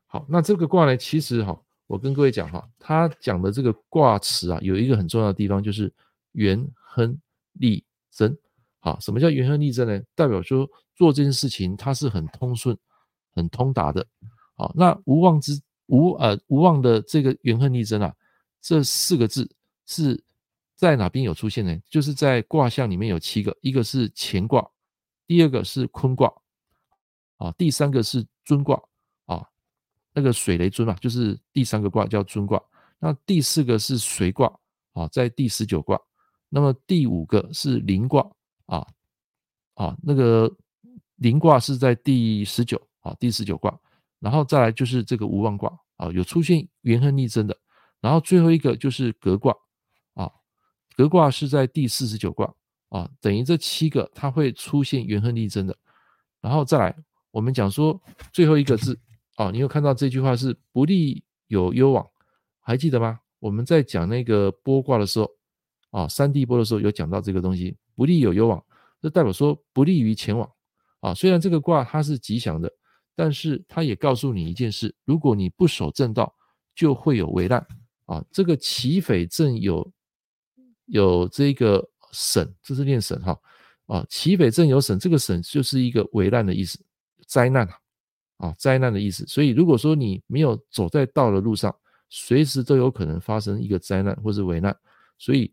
好，那这个卦呢，其实哈，我跟各位讲哈，他讲的这个卦辞啊，有一个很重要的地方，就是元亨利贞。好，什么叫元亨利贞呢？代表说做这件事情它是很通顺、很通达的。好，那无妄之无呃无妄的这个元亨利贞啊，这四个字是在哪边有出现呢？就是在卦象里面有七个，一个是乾卦，第二个是坤卦。啊，第三个是尊卦啊，那个水雷尊嘛，就是第三个卦叫尊卦。那第四个是随卦啊，在第十九卦。那么第五个是临卦啊啊，那个临卦是在第十九啊，第十九卦。然后再来就是这个无妄卦啊，有出现元亨利贞的。然后最后一个就是革卦啊，革卦是在第四十九卦啊，等于这七个它会出现元亨利贞的。然后再来。我们讲说最后一个字啊，你有看到这句话是不利有攸往，还记得吗？我们在讲那个剥卦的时候啊，三地剥的时候有讲到这个东西，不利有攸往，这代表说不利于前往啊。虽然这个卦它是吉祥的，但是它也告诉你一件事：如果你不守正道，就会有危难啊。这个其匪正有有这个省，这是念省哈啊，其匪正有省，这个省就是一个危难的意思。灾难啊，啊，灾难的意思。所以，如果说你没有走在道的路上，随时都有可能发生一个灾难或是危难。所以，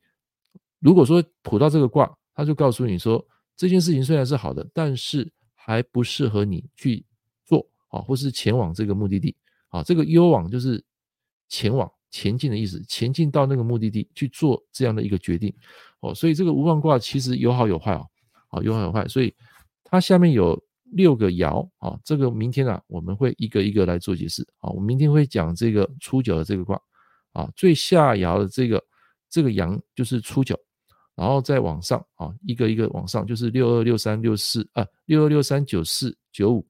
如果说卜到这个卦，他就告诉你说，这件事情虽然是好的，但是还不适合你去做啊，或是前往这个目的地啊。这个幽往就是前往、前进的意思，前进到那个目的地去做这样的一个决定哦。所以，这个无妄卦其实有好有坏哦，啊，有好有坏。所以，它下面有。六个爻啊，这个明天啊，我们会一个一个来做解释啊。我明天会讲这个初九的这个卦啊，最下爻的这个这个阳就是初九，然后再往上啊，一个一个往上，就是六二六三六四啊，六二六三九四九五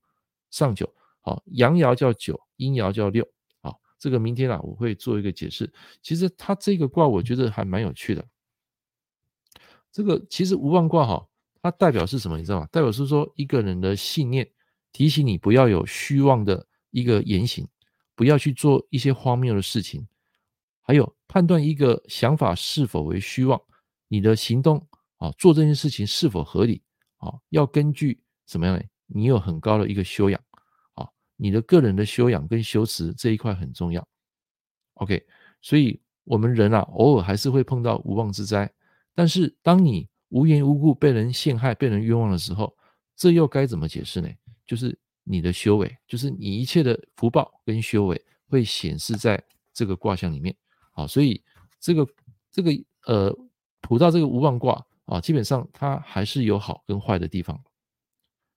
上九，好，阳爻叫九，阴爻叫六，好，这个明天啊我会做一个解释。其实它这个卦我觉得还蛮有趣的。这个其实无妄卦哈，它代表是什么？你知道吗？代表是说一个人的信念，提醒你不要有虚妄的一个言行，不要去做一些荒谬的事情，还有判断一个想法是否为虚妄。你的行动啊，做这件事情是否合理啊？要根据什么样的？你有很高的一个修养啊，你的个人的修养跟修持这一块很重要。OK，所以我们人啊，偶尔还是会碰到无妄之灾。但是当你无缘无故被人陷害、被人冤枉的时候，这又该怎么解释呢？就是你的修为，就是你一切的福报跟修为会显示在这个卦象里面。好，所以这个这个呃。卜到这个无妄卦啊，基本上它还是有好跟坏的地方。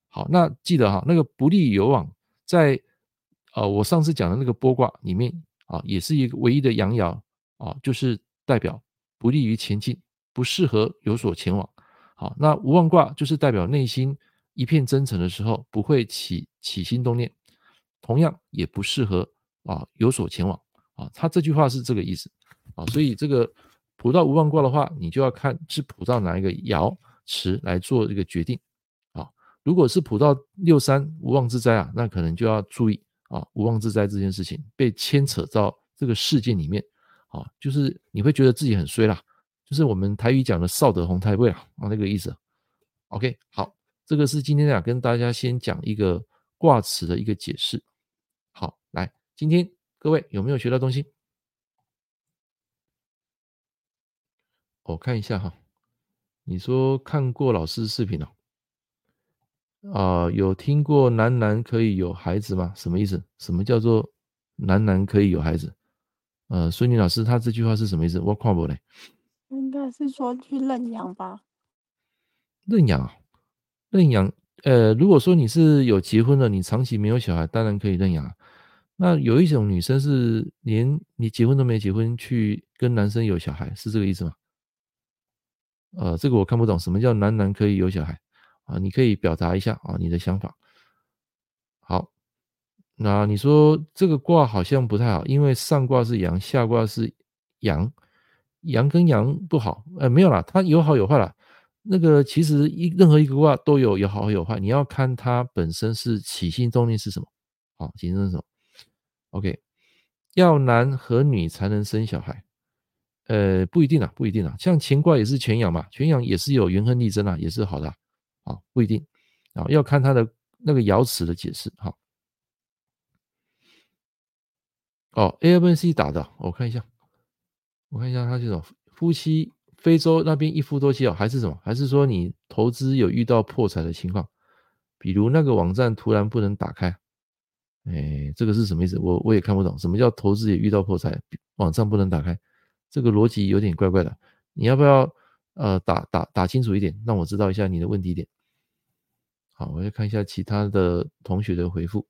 好，那记得哈，那个不利有往，在呃我上次讲的那个剥卦里面啊，也是一个唯一的阳爻啊，就是代表不利于前进，不适合有所前往。好，那无妄卦就是代表内心一片真诚的时候，不会起起心动念，同样也不适合啊有所前往啊。他这句话是这个意思啊，所以这个。普到无妄卦的话，你就要看是普到哪一个爻辞来做这个决定啊。如果是普到六三无妄之灾啊，那可能就要注意啊，无妄之灾这件事情被牵扯到这个事件里面啊，就是你会觉得自己很衰啦，就是我们台语讲的少得红台位啊，啊那个意思。OK，好，这个是今天啊跟大家先讲一个卦辞的一个解释。好，来，今天各位有没有学到东西？我看一下哈，你说看过老师视频哦？啊，有听过男男可以有孩子吗？什么意思？什么叫做男男可以有孩子？呃，孙女老师，他这句话是什么意思？我看不嘞。应该是说去认养吧？认养，认养。呃，如果说你是有结婚了，你长期没有小孩，当然可以认养。那有一种女生是连你结婚都没结婚，去跟男生有小孩，是这个意思吗？呃，这个我看不懂，什么叫男男可以有小孩啊？你可以表达一下啊，你的想法。好，那你说这个卦好像不太好，因为上卦是阳，下卦是阳，阳跟阳不好。呃，没有啦，它有好有坏啦。那个其实一任何一个卦都有有好有坏，你要看它本身是起心动念是什么。好，起心动念是什么？OK，要男和女才能生小孩。呃，不一定啊，不一定啊。像乾卦也是全阳嘛，全阳也是有元亨利贞啊，也是好的啊，不一定啊，要看他的那个爻辞的解释哈。哦，A、B、C 打的，我看一下，我看一下他这种夫妻非洲那边一夫多妻哦，还是什么？还是说你投资有遇到破财的情况？比如那个网站突然不能打开，哎，这个是什么意思？我我也看不懂，什么叫投资也遇到破财，网站不能打开？这个逻辑有点怪怪的，你要不要呃打打打清楚一点，让我知道一下你的问题点？好，我来看一下其他的同学的回复。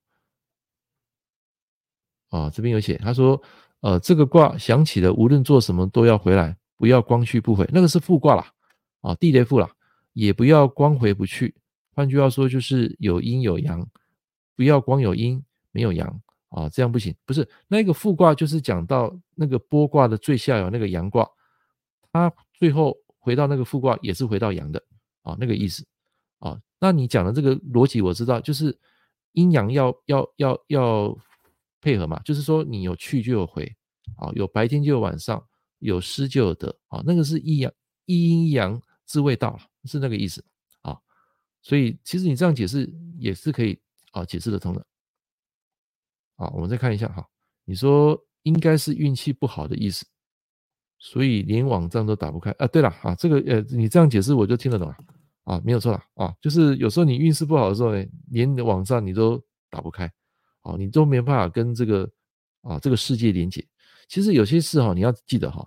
啊，这边有写，他说，呃，这个卦想起了无论做什么都要回来，不要光去不回，那个是复卦啦，啊，地雷复啦，也不要光回不去。换句话说，就是有阴有阳，不要光有阴没有阳。啊，这样不行，不是那个复卦，就是讲到那个剥卦的最下游那个阳卦，它最后回到那个复卦也是回到阳的啊，那个意思啊。那你讲的这个逻辑我知道，就是阴阳要要要要配合嘛，就是说你有去就有回啊，有白天就有晚上，有失就有得啊，那个是一阳一阴一阳之谓道，是那个意思啊。所以其实你这样解释也是可以啊，解释得通的。啊，我们再看一下哈。你说应该是运气不好的意思，所以连网站都打不开啊。对了啊，这个呃，你这样解释我就听得懂了啊，没有错了啊。就是有时候你运势不好的时候呢，连网站你都打不开，啊，你都没办法跟这个啊这个世界连接。其实有些事哈，你要记得哈，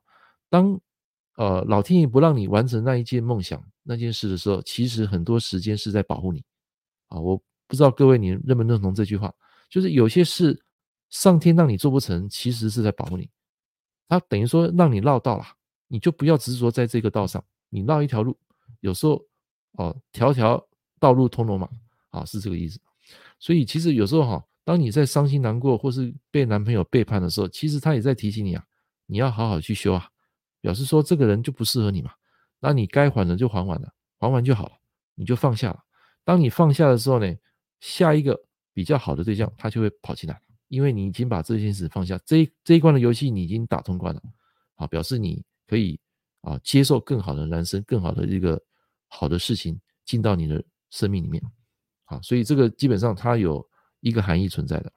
当呃老天爷不让你完成那一件梦想那件事的时候，其实很多时间是在保护你啊。我不知道各位你认不认同这句话。就是有些事，上天让你做不成，其实是在保护你。他等于说让你绕道了，你就不要执着在这个道上，你绕一条路，有时候哦，条条道路通罗马啊，是这个意思。所以其实有时候哈，当你在伤心难过或是被男朋友背叛的时候，其实他也在提醒你啊，你要好好去修啊，表示说这个人就不适合你嘛。那你该还的就还完了，还完就好了，你就放下了。当你放下的时候呢，下一个比较好的对象他就会跑进来，因为你已经把这件事放下，这一这一关的游戏你已经打通关了，好，表示你可以啊接受更好的男生，更好的一个好的事情进到你的生命里面，好，所以这个基本上他有一个含义存在的。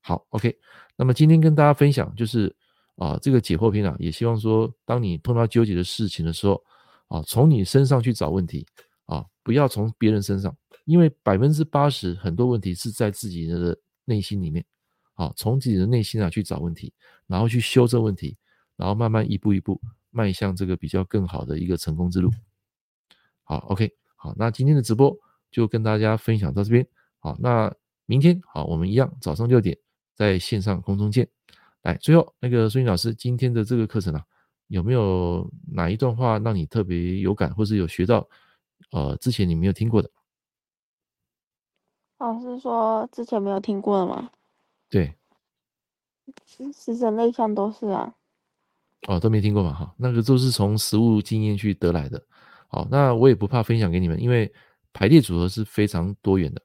好，OK，那么今天跟大家分享就是啊这个解惑篇啊，也希望说当你碰到纠结的事情的时候啊，从你身上去找问题。啊，不要从别人身上，因为百分之八十很多问题是在自己的内心里面。啊，从自己的内心啊去找问题，然后去修正问题，然后慢慢一步一步迈向这个比较更好的一个成功之路。好，OK，好，那今天的直播就跟大家分享到这边。好，那明天好，我们一样早上六点在线上空中见。来，最后那个孙宇老师，今天的这个课程啊，有没有哪一段话让你特别有感，或是有学到？呃，之前你没有听过的，老师说之前没有听过的吗？对，十神类象都是啊。哦，都没听过嘛，哈，那个都是从实物经验去得来的。好，那我也不怕分享给你们，因为排列组合是非常多元的。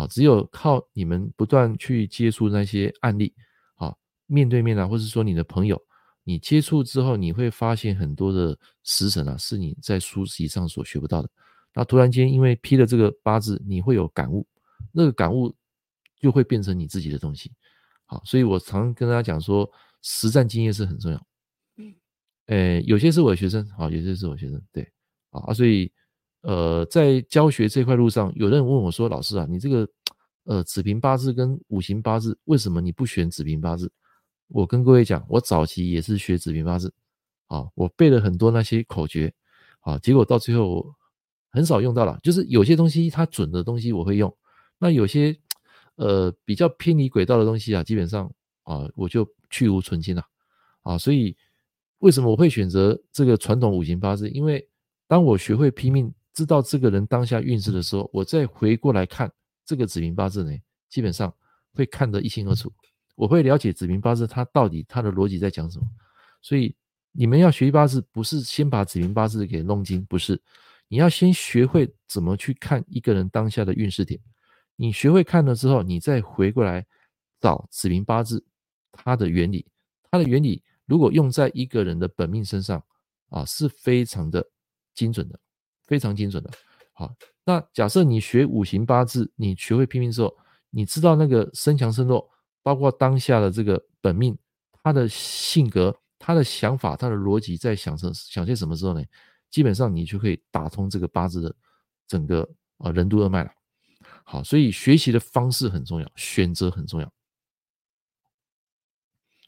好，只有靠你们不断去接触那些案例，啊，面对面啊，或者说你的朋友。你接触之后，你会发现很多的时辰啊，是你在书籍上所学不到的。那突然间，因为批了这个八字，你会有感悟，那个感悟就会变成你自己的东西。好，所以我常跟大家讲说，实战经验是很重要。嗯，诶，有些是我的学生，好，有些是我学生，对，啊，所以呃，在教学这块路上，有人问我说，老师啊，你这个呃子平八字跟五行八字，为什么你不选子平八字？我跟各位讲，我早期也是学子平八字，啊，我背了很多那些口诀，啊，结果到最后很少用到了。就是有些东西它准的东西我会用，那有些呃比较偏离轨道的东西啊，基本上啊我就去芜存菁了，啊，所以为什么我会选择这个传统五行八字？因为当我学会拼命知道这个人当下运势的时候，我再回过来看这个子平八字呢，基本上会看得一清二楚。我会了解子平八字，它到底它的逻辑在讲什么。所以你们要学习八字，不是先把子平八字给弄精，不是，你要先学会怎么去看一个人当下的运势点。你学会看了之后，你再回过来找子平八字它的原理。它的原理如果用在一个人的本命身上啊，是非常的精准的，非常精准的。好，那假设你学五行八字，你学会拼命之后，你知道那个身强身弱。包括当下的这个本命，他的性格、他的想法、他的逻辑在想什想些什么时候呢？基本上你就可以打通这个八字的整个啊任督二脉了。好，所以学习的方式很重要，选择很重要。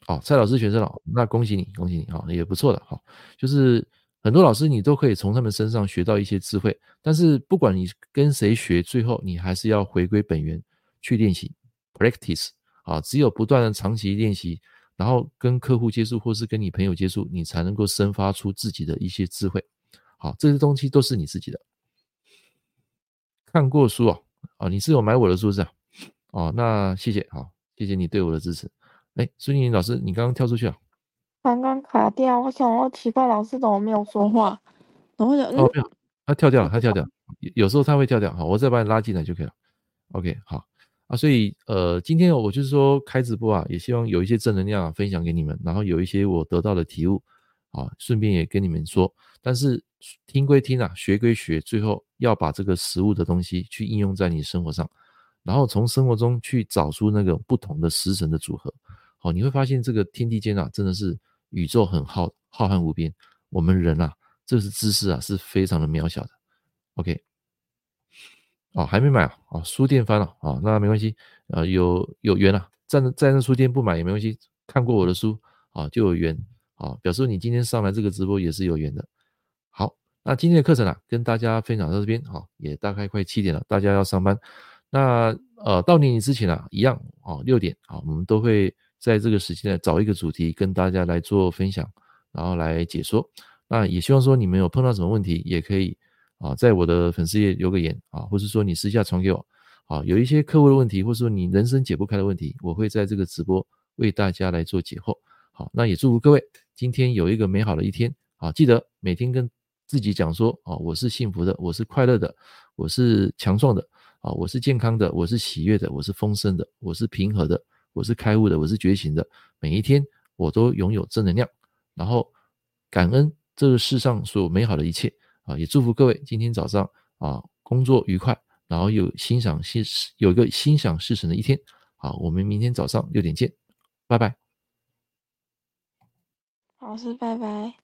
好，蔡老师选择了，那恭喜你，恭喜你啊，也不错的。好，就是很多老师你都可以从他们身上学到一些智慧，但是不管你跟谁学，最后你还是要回归本源去练习，practice。啊，只有不断的长期练习，然后跟客户接触，或是跟你朋友接触，你才能够生发出自己的一些智慧。好，这些东西都是你自己的。看过书啊，啊，你是有买我的书是吧？哦，那谢谢，好，谢谢你对我的支持。哎，孙宁老师，你刚刚跳出去了，刚刚卡掉，我想我奇怪，老师怎么没有说话？然后就嗯，哦，没有，他跳掉了，他跳掉，有时候他会跳掉，好，我再把你拉进来就可以了。OK，好。啊，所以呃，今天我就是说开直播啊，也希望有一些正能量啊分享给你们，然后有一些我得到的体悟啊，顺便也跟你们说。但是听归听啊，学归学，最后要把这个实物的东西去应用在你生活上，然后从生活中去找出那个不同的时辰的组合。好，你会发现这个天地间啊，真的是宇宙很浩浩瀚无边，我们人啊，这是知识啊，是非常的渺小的。OK。哦，还没买啊？哦，书店翻了啊、哦？那没关系，呃，有有缘啊，站在那在那书店不买也没关系，看过我的书啊、哦，就有缘啊、哦，表示你今天上来这个直播也是有缘的。好，那今天的课程啊，跟大家分享到这边，好、哦，也大概快七点了，大家要上班。那呃，到年底之前啊，一样啊，六点啊，我们都会在这个时间呢找一个主题跟大家来做分享，然后来解说。那也希望说你们有碰到什么问题，也可以啊，在我的粉丝页留个言啊，或是说你私下传给我。啊，有一些客户的问题，或者说你人生解不开的问题，我会在这个直播为大家来做解惑。好，那也祝福各位今天有一个美好的一天。啊，记得每天跟自己讲说，啊，我是幸福的，我是快乐的，我是强壮的，啊，我是健康的，我是喜悦的，我是丰盛的，我是平和的，我是开悟的，我是觉醒的。每一天我都拥有正能量，然后感恩这个世上所有美好的一切。啊，也祝福各位今天早上啊工作愉快。然后有心想事有一个心想事成的一天，好，我们明天早上六点见，拜拜。老师，拜拜。